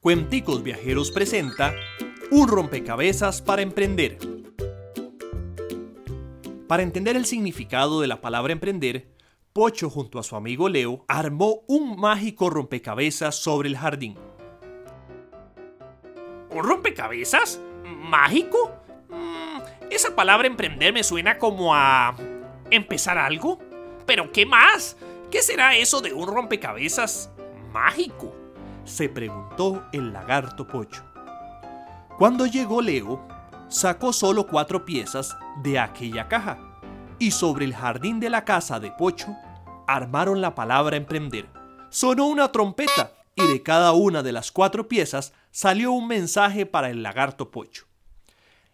Cuenticos Viajeros presenta Un rompecabezas para emprender. Para entender el significado de la palabra emprender, Pocho junto a su amigo Leo armó un mágico rompecabezas sobre el jardín. ¿Un rompecabezas? ¿Mágico? Mm, esa palabra emprender me suena como a... ¿Empezar algo? ¿Pero qué más? ¿Qué será eso de un rompecabezas mágico? Se preguntó el lagarto Pocho. Cuando llegó Leo, sacó solo cuatro piezas de aquella caja y sobre el jardín de la casa de Pocho armaron la palabra emprender. Sonó una trompeta y de cada una de las cuatro piezas salió un mensaje para el lagarto Pocho.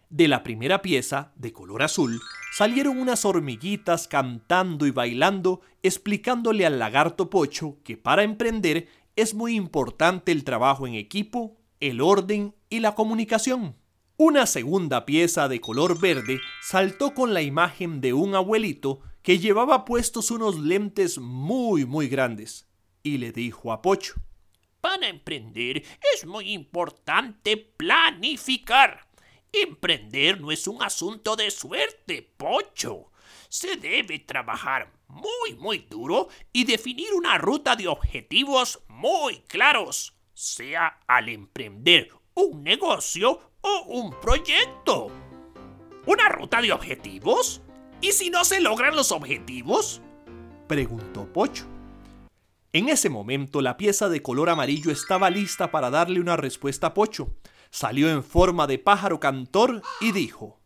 De la primera pieza, de color azul, salieron unas hormiguitas cantando y bailando, explicándole al lagarto Pocho que para emprender es muy importante el trabajo en equipo, el orden y la comunicación. Una segunda pieza de color verde saltó con la imagen de un abuelito que llevaba puestos unos lentes muy muy grandes y le dijo a Pocho, Para emprender es muy importante planificar. Emprender no es un asunto de suerte, Pocho. Se debe trabajar muy, muy duro y definir una ruta de objetivos muy claros, sea al emprender un negocio o un proyecto. ¿Una ruta de objetivos? ¿Y si no se logran los objetivos? Preguntó Pocho. En ese momento la pieza de color amarillo estaba lista para darle una respuesta a Pocho. Salió en forma de pájaro cantor y dijo,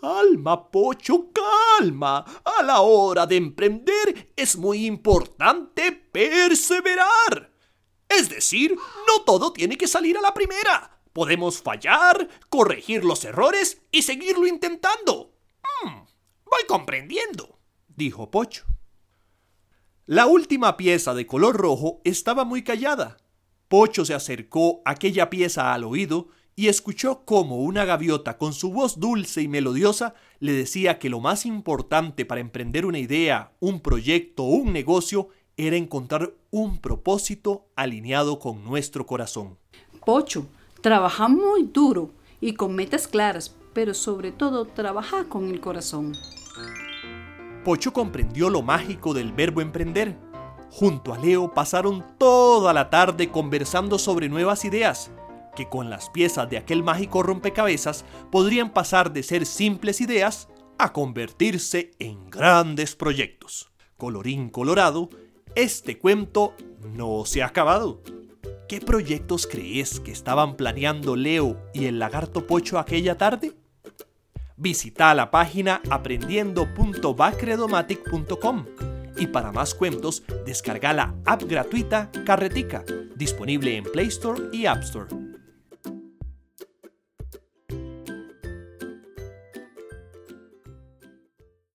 Calma, Pocho, calma. A la hora de emprender es muy importante perseverar. Es decir, no todo tiene que salir a la primera. Podemos fallar, corregir los errores y seguirlo intentando. Hmm, voy comprendiendo, dijo Pocho. La última pieza de color rojo estaba muy callada. Pocho se acercó aquella pieza al oído y escuchó cómo una gaviota con su voz dulce y melodiosa le decía que lo más importante para emprender una idea, un proyecto o un negocio era encontrar un propósito alineado con nuestro corazón. Pocho, trabaja muy duro y con metas claras, pero sobre todo trabaja con el corazón. Pocho comprendió lo mágico del verbo emprender. Junto a Leo pasaron toda la tarde conversando sobre nuevas ideas que con las piezas de aquel mágico rompecabezas podrían pasar de ser simples ideas a convertirse en grandes proyectos. Colorín colorado, este cuento no se ha acabado. ¿Qué proyectos crees que estaban planeando Leo y el lagarto Pocho aquella tarde? Visita la página aprendiendo.bacredomatic.com y para más cuentos descarga la app gratuita Carretica, disponible en Play Store y App Store.